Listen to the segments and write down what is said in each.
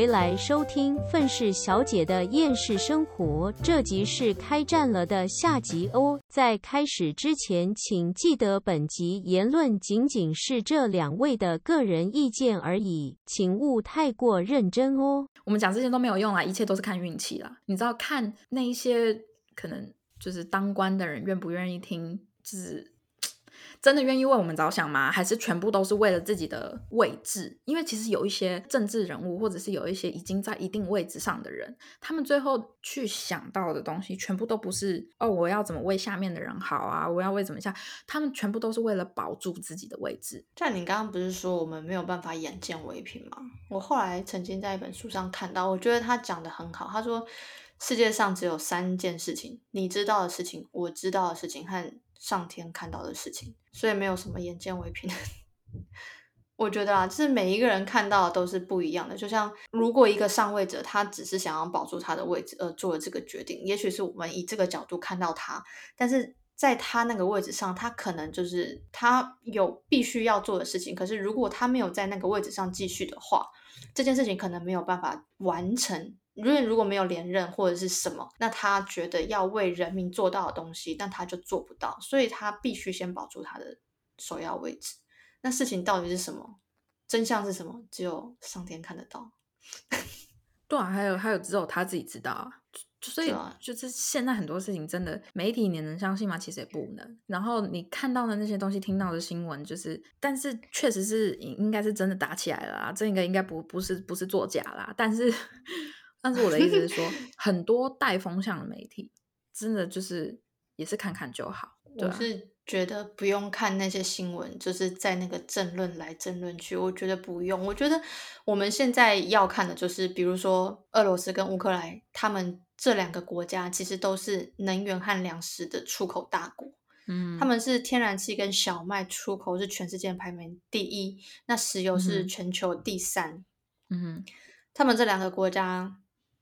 回来收听《愤世小姐的厌世生活》，这集是开战了的下集哦。在开始之前，请记得本集言论仅仅是这两位的个人意见而已，请勿太过认真哦。我们讲这些都没有用啊，一切都是看运气啦。你知道，看那一些可能就是当官的人愿不愿意听，就是。真的愿意为我们着想吗？还是全部都是为了自己的位置？因为其实有一些政治人物，或者是有一些已经在一定位置上的人，他们最后去想到的东西，全部都不是哦，我要怎么为下面的人好啊？我要为怎么下？他们全部都是为了保住自己的位置。像你刚刚不是说我们没有办法眼见为凭吗？我后来曾经在一本书上看到，我觉得他讲的很好。他说世界上只有三件事情：你知道的事情，我知道的事情和。上天看到的事情，所以没有什么眼见为凭。我觉得啊，就是每一个人看到都是不一样的。就像如果一个上位者，他只是想要保住他的位置而做了这个决定，也许是我们以这个角度看到他，但是在他那个位置上，他可能就是他有必须要做的事情。可是如果他没有在那个位置上继续的话，这件事情可能没有办法完成。因为如果没有连任或者是什么，那他觉得要为人民做到的东西，但他就做不到，所以他必须先保住他的首要位置。那事情到底是什么？真相是什么？只有上天看得到。对啊，还有还有，只有他自己知道啊。所以就是现在很多事情，真的媒体你能相信吗？其实也不能。然后你看到的那些东西，听到的新闻，就是，但是确实是应该是真的打起来了，这个应该不不是不是作假啦。但是。但是我的意思是说，很多带风向的媒体，真的就是也是看看就好。我是觉得不用看那些新闻，就是在那个争论来争论去，我觉得不用。我觉得我们现在要看的就是，比如说俄罗斯跟乌克兰，他们这两个国家其实都是能源和粮食的出口大国。嗯，他们是天然气跟小麦出口是全世界排名第一，那石油是全球第三。嗯，他们这两个国家。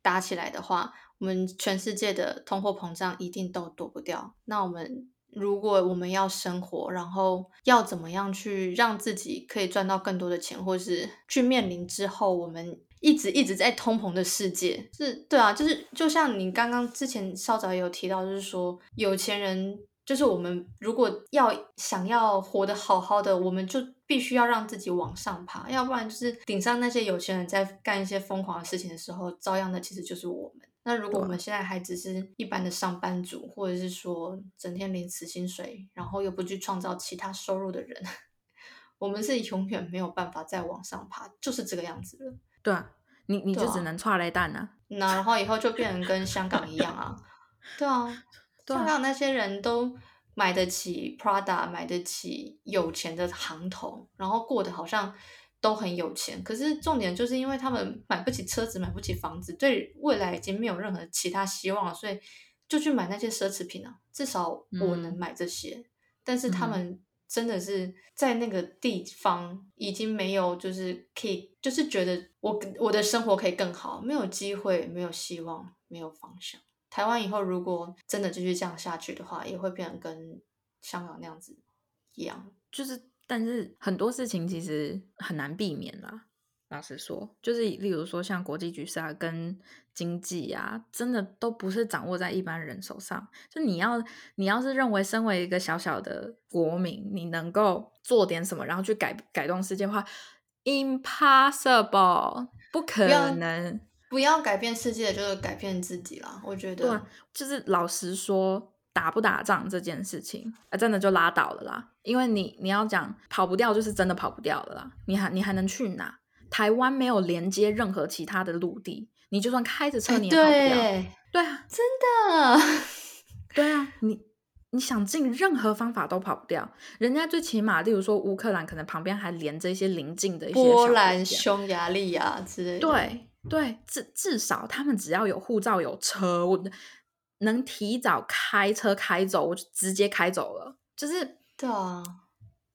打起来的话，我们全世界的通货膨胀一定都躲不掉。那我们如果我们要生活，然后要怎么样去让自己可以赚到更多的钱，或是去面临之后我们一直一直在通膨的世界，是对啊，就是就像你刚刚之前稍早有提到，就是说有钱人。就是我们如果要想要活得好好的，我们就必须要让自己往上爬，要不然就是顶上那些有钱人在干一些疯狂的事情的时候，遭殃的其实就是我们。那如果我们现在还只是一般的上班族，或者是说整天领死薪水，然后又不去创造其他收入的人，我们是永远没有办法再往上爬，就是这个样子了。对啊，你你就只能踹雷蛋啊。那然后以后就变成跟香港一样啊。对啊。香港那些人都买得起 Prada，买得起有钱的行头，然后过得好像都很有钱。可是重点就是因为他们买不起车子，买不起房子，对未来已经没有任何其他希望了，所以就去买那些奢侈品啊。至少我能买这些，但是他们真的是在那个地方已经没有，就是可以，就是觉得我我的生活可以更好，没有机会，没有希望，没有方向。台湾以后如果真的继续这样下去的话，也会变得跟香港那样子一样。就是，但是很多事情其实很难避免啦。老实说，就是例如说像国际局势啊、跟经济啊，真的都不是掌握在一般人手上。就你要，你要是认为身为一个小小的国民，你能够做点什么，然后去改改动世界的话，impossible，不可能。不要改变世界，就是改变自己啦。我觉得，对，就是老实说，打不打仗这件事情，啊，真的就拉倒了啦。因为你你要讲跑不掉，就是真的跑不掉了啦。你还你还能去哪？台湾没有连接任何其他的陆地，你就算开着车你也跑不掉。对啊，真的，对啊，你你想尽任何方法都跑不掉。人家最起码，例如说乌克兰，可能旁边还连着一些邻近的一些波兰、匈牙利啊之类的。对。对，至至少他们只要有护照、有车，我能提早开车开走，我就直接开走了。就是对啊，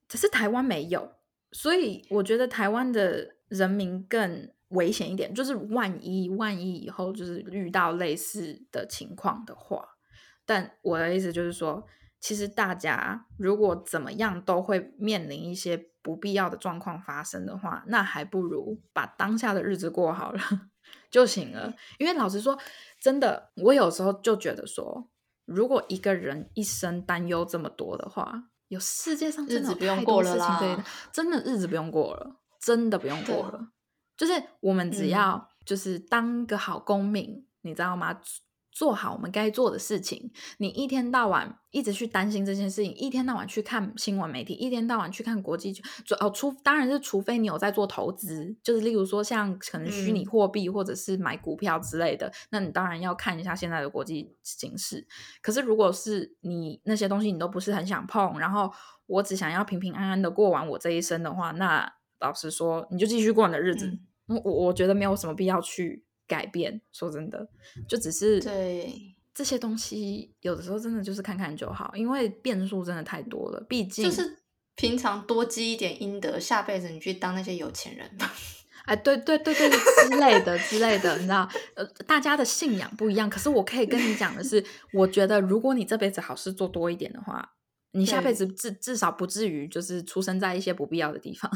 可是台湾没有，所以我觉得台湾的人民更危险一点。就是万一万一以后就是遇到类似的情况的话，但我的意思就是说，其实大家如果怎么样都会面临一些。不必要的状况发生的话，那还不如把当下的日子过好了。就行了。因为老实说，真的，我有时候就觉得说，如果一个人一生担忧这么多的话，有世界上真的日子不用过了啦，真的日子不用过了，真的不用过了。就是我们只嗯要就是当个好公民，你知道吗？做好我们该做的事情。你一天到晚一直去担心这件事情，一天到晚去看新闻媒体，一天到晚去看国际就哦，除当然是除非你有在做投资，就是例如说像可能虚拟嗯货币或者是买股票之类的，那你当然要看一下现在的国际形势。可是如果是你那些东西你都不是很想碰，然后我只想要平平安安的过完我这一生的话，那老实说，你就继续过你的日子。我我觉得没有什么必要去改变。说真的，就只是对，这些东西，有的时候真的就是看看就好，因为变数真的太多了。毕竟就是平常多积一点阴德，下辈子你去当那些有钱人吧。哎，对对对对之类的之类的，你知道，呃，大家的信仰不一样。可是我可以跟你讲的是，我觉得如果你这辈子好事做多一点的话，你下辈子至至少不至于就是出生在一些不必要的地方。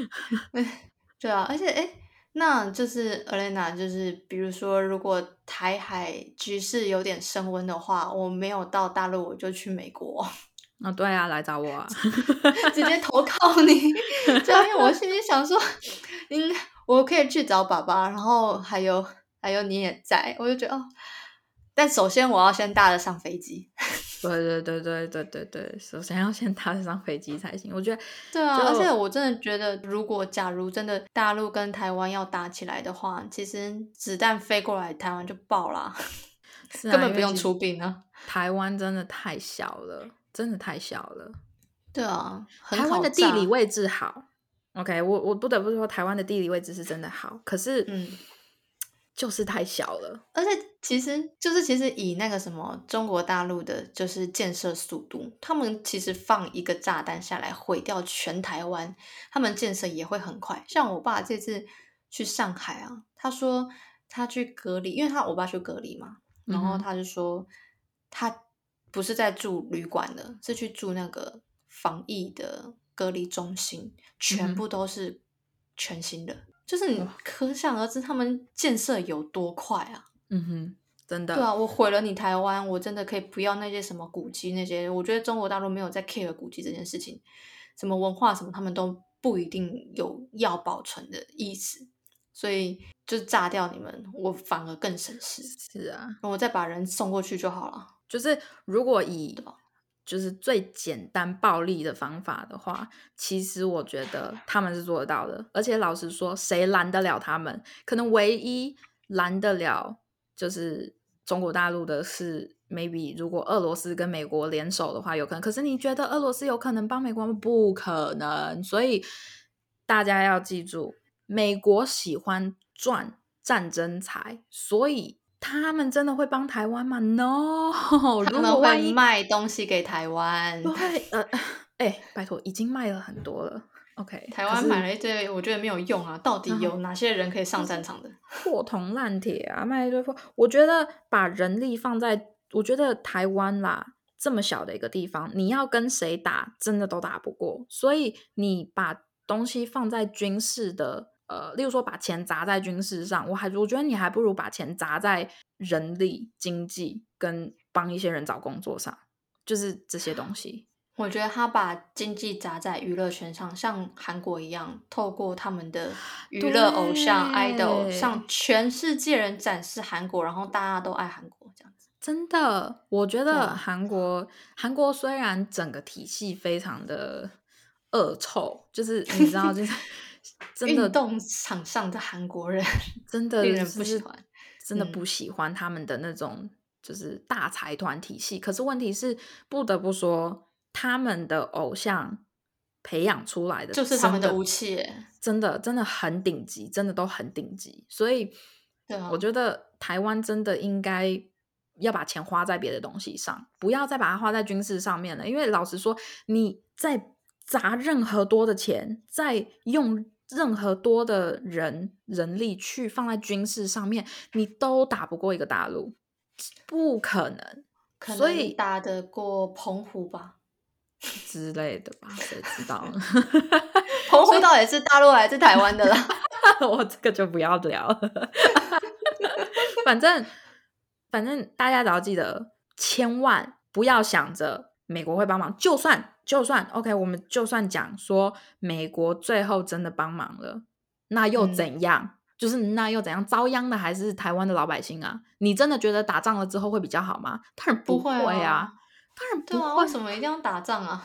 对啊，而且哎，那就是 Elena，就是比如说，如果台海局势有点升温的话，我没有到大陆，我就去美国，啊、对啊，来找我啊！直接投靠你。就因为我心里想说，嗯我可以去找爸爸，然后还有还有你也在，我就觉得哦。但首先我要先搭得上飞机。对对对对对对对，首先要先搭上飞机才行。我觉得对啊，而且我真的觉得，如果假如真的大陆跟台湾要打起来的话，其实子弹飞过来，台湾就爆啦，是啊根本不用出兵啊。台湾真的太小了，真的太小了。对啊，很台湾好的地理位置好，OK，我我不得不说，台湾的地理位置是真的好，可是嗯，就是太小了。而且其实就是其实以那个什么中国大陆的，就是建设速度，他们其实放一个炸弹下来毁掉全台湾，他们建设也会很快。像我爸这次去上海啊，他说他去隔离，因为他我爸去隔离嘛，然后他就说他不是在住旅馆的，是去住那个防疫的隔离中心，嗯全部都是全新的。就是你可想而知，他们建设有多快啊！嗯哼，真的。对啊，我毁了你台湾，我真的可以不要那些什么古迹那些。我觉得中国大陆没有在 care 古迹这件事情，什么文化什么，他们都不一定有要保存的意思，所以就炸掉你们，我反而更省事。是啊，我再把人送过去就好了。就是如果以就是最简单暴力的方法的话，其实我觉得他们是做得到的。而且老实说，谁拦得了他们？可能唯一拦得了就是中国大陆的是，maybe 如果俄罗斯跟美国联手的话，有可能。可是你觉得俄罗斯有可能帮美国吗？不可能。所以大家要记住，美国喜欢赚战争财，所以。他们真的会帮台湾吗？No，他们会卖东西给台湾，对，呃，哎、拜托，已经卖了很多了。OK，台湾买了一堆，我觉得没有用啊。到底嗯有哪些人可以上战场的？破铜烂铁啊，卖一堆破。我觉得把人力放在，我觉得台湾啦这么小的一个地方，你要跟谁打，真的都打不过。所以你把东西放在军事的，呃，例如说把钱砸在军事上，我还我觉得你还不如把钱砸在人力、经济跟帮一些人找工作上，就是这些东西。我觉得他把经济砸在娱乐圈上，像韩国一样，透过他们的娱乐偶像对 idol 向全世界人展示韩国，然后大家都爱韩国这样子。真的，我觉得韩国韩国虽然整个体系非常的恶臭，就是你知道，就是真的运动场上的韩国人 真的令人不喜欢嗯真的不喜欢他们的那种就是大财团体系。可是问题是，不得不说，他们的偶像培养出来的就是他们的武器。真的真的很顶级，真的都很顶级。所以，我觉得台湾真的应该要把钱花在别的东西上，不要再把它花在军事上面了。因为老实说，你在砸任何多的钱，在用任何多的人人力去放在军事上面，你都打不过一个大陆，不可能可所以打得过澎湖吧？之类的吧？谁知道呢？澎湖到底是大陆还是台湾的啦？我这个就不要聊了。反正反正大家只要记得，千万不要想着美国会帮忙，就算就算 OK，我们就算讲说美国最后真的帮忙了，那又嗯怎样？就是那又怎样？遭殃的还是台湾的老百姓啊！你真的觉得打仗了之后会比较好吗？当然不会会啊啊，当然不会为什么一定要打仗啊？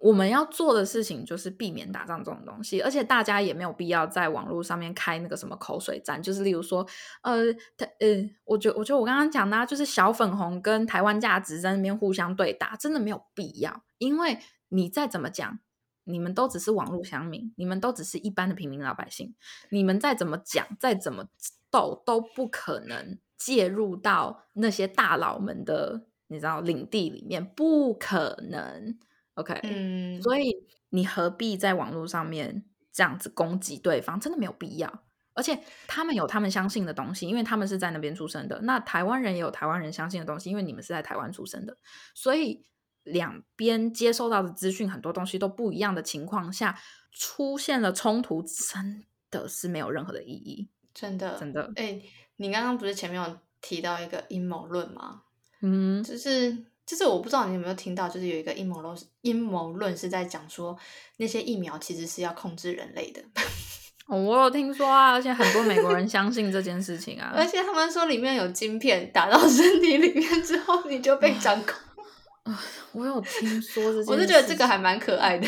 我们要做的事情就是避免打仗这种东西，而且大家也没有必要在网络上面开那个什么口水战，就是例如说，呃，他呃，我觉我觉得我刚刚讲的、就是小粉红跟台湾价值在那边互相对打，真的没有必要，因为你再怎么讲，你们都只是网络乡民，你们都只是一般的平民老百姓，你们再怎么讲，再怎么斗，都不可能介入到那些大佬们的你知道领地里面，不可能。OK，嗯，所以你何必在网络上面这样子攻击对方？真的没有必要。而且他们有他们相信的东西，因为他们是在那边出生的。那台湾人也有台湾人相信的东西，因为你们是在台湾出生的。所以两边接收到的资讯很多东西都不一样的情况下，出现了冲突，真的是没有任何的意义。真的真的哎、你刚刚不是前面有提到一个阴谋论吗？嗯，就是就是我不知道你有没有听到，就是有一个阴谋论，阴谋论是在讲说那些疫苗其实是要控制人类的，哦我有听说啊，而且很多美国人相信这件事情啊。而且他们说里面有晶片打到身体里面之后，你就被掌控。我有听说这件事，我就觉得这个还蛮可爱的。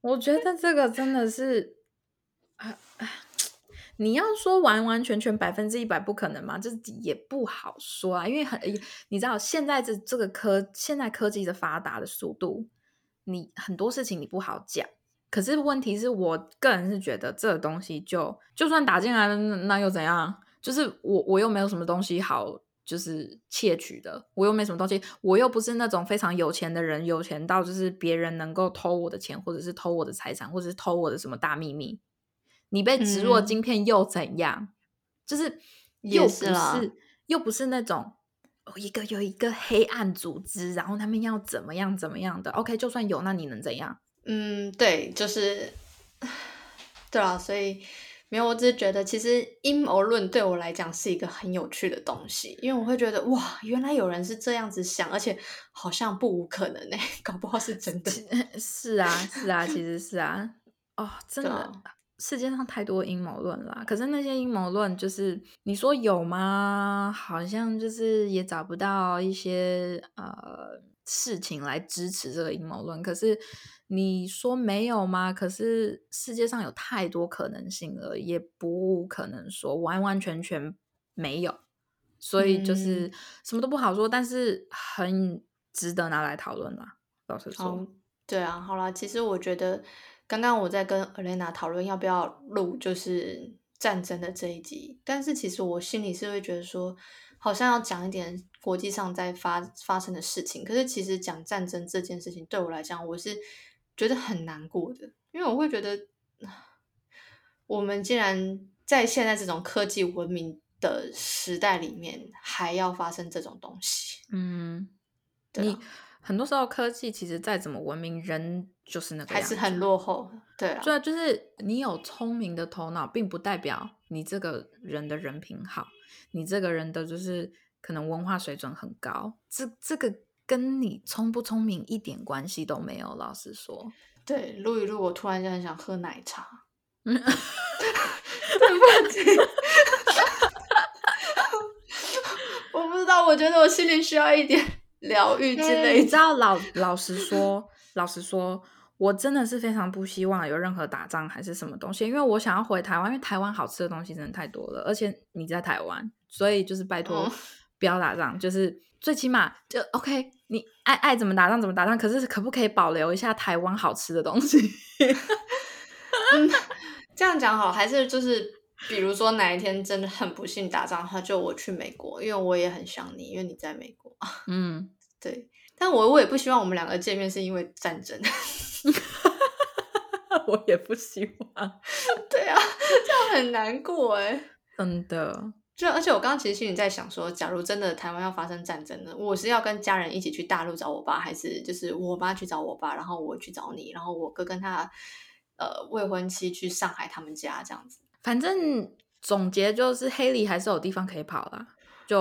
我觉得这个真的是，啊啊！你要说完完全全百分之一百不可能吗？这也不好说啊，因为很你知道现在这这个科现在科技的发达的速度，你很多事情你不好讲。可是问题是我个人是觉得这个东西就就算打进来了，那那又怎样？就是我我又没有什么东西好就是窃取的，我又没什么东西，我又不是那种非常有钱的人，有钱到就是别人能够偷我的钱，或者是偷我的财产，或者是偷我的什么大秘密。你被植入晶片又怎样？就是也又不是是又不是那种哦一个有一个黑暗组织，然后他们要怎么样怎么样的。OK，就算有，那你能怎样？嗯，对，就是，对啊，所以没有，我只是觉得其实阴谋论对我来讲是一个很有趣的东西，因为我会觉得哇，原来有人是这样子想，而且好像不无可能呢、搞不好是真的。是啊，是啊，其实是啊。哦，真的，啊世界上太多阴谋论啦。可是那些阴谋论，就是你说有吗？好像就是也找不到一些呃事情来支持这个阴谋论。可是你说没有吗？可是世界上有太多可能性了，也不可能说完完全全没有。所以就是嗯什么都不好说，但是很值得拿来讨论啦。老实说，好，对啊，好啦，其实我觉得刚刚我在跟 Elena 讨论要不要录就是战争的这一集，但是其实我心里是会觉得说，好像要讲一点国际上在发发生的事情，可是其实讲战争这件事情对我来讲，我是觉得很难过的，因为我会觉得，我们竟然在现在这种科技文明的时代里面，还要发生这种东西，嗯，你很多时候科技其实再怎么文明，人就是那个样子还是很落后，对啊，对啊，就是你有聪明的头脑，并不代表你这个人的人品好，你这个人的就是可能文化水准很高，这这个跟你聪不聪明一点关系都没有。老实说，对，录一录，我突然就很想喝奶茶。嗯 对不起，我不知道，我觉得我心里需要一点疗愈之类的。你知道老老实说，老实说，我真的是非常不希望有任何打仗还是什么东西，因为我想要回台湾，因为台湾好吃的东西真的太多了，而且你在台湾，所以就是拜托嗯不要打仗，就是最起码就 OK，你爱爱怎么打仗怎么打仗，可是可不可以保留一下台湾好吃的东西？这样讲好，还是就是，比如说哪一天真的很不幸打仗，的话就我去美国，因为我也很想你，因为你在美国。嗯，对，但我我也不希望我们两个见面是因为战争。我也不希望，对啊，这样很难过哎。真的，就而且我刚刚其实心里在想说，假如真的台湾要发生战争呢，我是要跟家人一起去大陆找我爸，还是就是我妈去找我爸，然后我去找你，然后我哥跟他呃未婚妻去上海他们家这样子？反正总结就是黑里还是有地方可以跑啦。就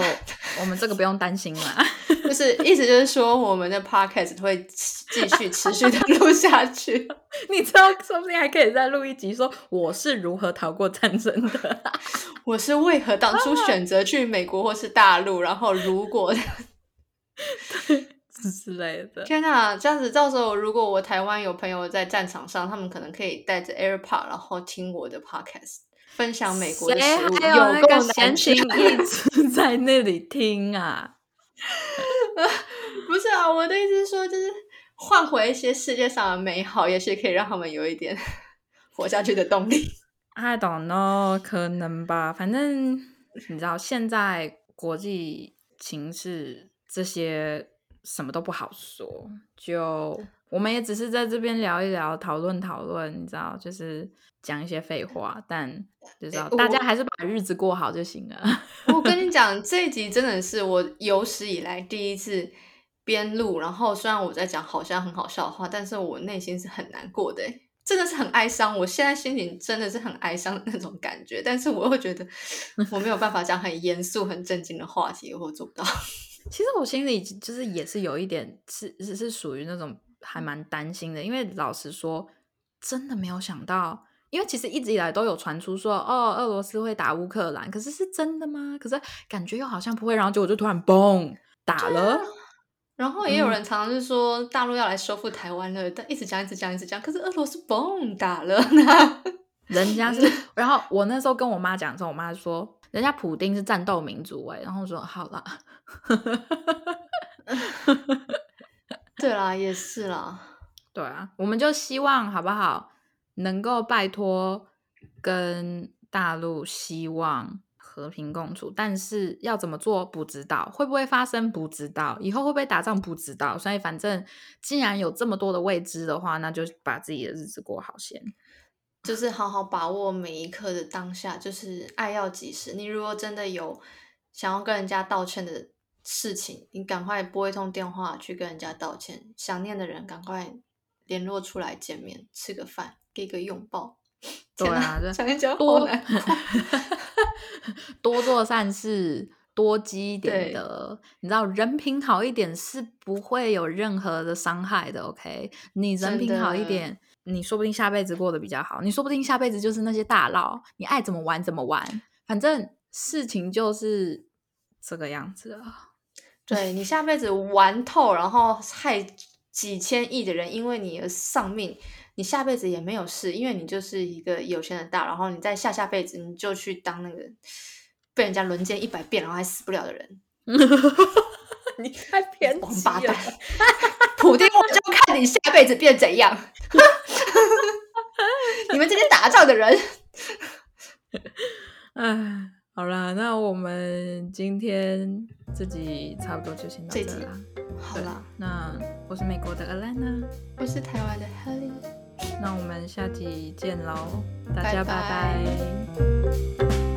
我们这个不用担心啦。就是意思就是说，我们的 podcast 会继续 持续的录下去。你知道，说不定还可以再录一集，说我是如何逃过战争的，我是为何当初选择去美国或是大陆，然后如果之类的。天哪，这样子到时候如果我台湾有朋友在战场上，他们可能可以带着 AirPod，然后听我的 podcast，分享美国的食物，还有那个闲情一直在那里听啊。不是啊，我的意思是说，就是换回一些世界上的美好，也许可以让他们有一点活下去的动力。I don't know，可能吧。反正你知道，现在国际情势这些什么都不好说。就我们也只是在这边聊一聊，讨论讨论，你知道，就是讲一些废话。但就知道大家还是把日子过好就行了。我跟你 讲，这一集真的是我有史以来第一次边录，然后虽然我在讲好像很好笑的话，但是我内心是很难过的，真的是很哀伤。我现在心情真的是很哀伤的那种感觉，但是我又觉得 我没有办法讲很严肃、很正经的话题，我做不到。其实我心里就是也是有一点是是是属于那种还蛮担心的，因为老实说，真的没有想到。因为其实一直以来都有传出说，哦，俄罗斯会打乌克兰，可是是真的吗？可是感觉又好像不会，然后结果就突然嘣打了。然后也有人常常是说大陆要来收复台湾了，但一直讲一直讲一直讲，可是俄罗斯嘣打了呢，人家是。然后我那时候跟我妈讲的时候，我妈说人家普丁是战斗民族哎，然后说好了。对啦，也是啦，对啊，我们就希望好不好？能够拜托跟大陆希望和平共处，但是要怎么做不知道，会不会发生不知道，以后会不会打仗不知道，所以反正既然有这么多的未知的话，那就把自己的日子过好先，就是好好把握每一刻的当下，就是爱要及时。你如果真的有想要跟人家道歉的事情，你赶快拨一通电话去跟人家道歉，想念的人赶快联络出来见面吃个饭。给个拥抱，对啊，讲一讲多 多做善事，多积一点的，你知道，人品好一点是不会有任何的伤害的。OK，你人品好一点，你说不定下辈子过得比较好，你说不定下辈子就是那些大佬，你爱怎么玩怎么玩，反正事情就是这个样子啊。对你下辈子玩透，然后害几千亿的人，因为你而丧命。你下辈子也没有事，因为你就是一个有钱的大，然后你在下下辈子你就去当那个被人家轮奸一百遍然后还死不了的人。你太偏王八蛋！普丁，我就看你下辈子变怎样。你们这些打仗的人。哎，好啦，那我们今天这集差不多就先到这啦。好啦，那我是美国的 Alana，我是台湾的 Helly。那我们下集见喽，大家拜拜。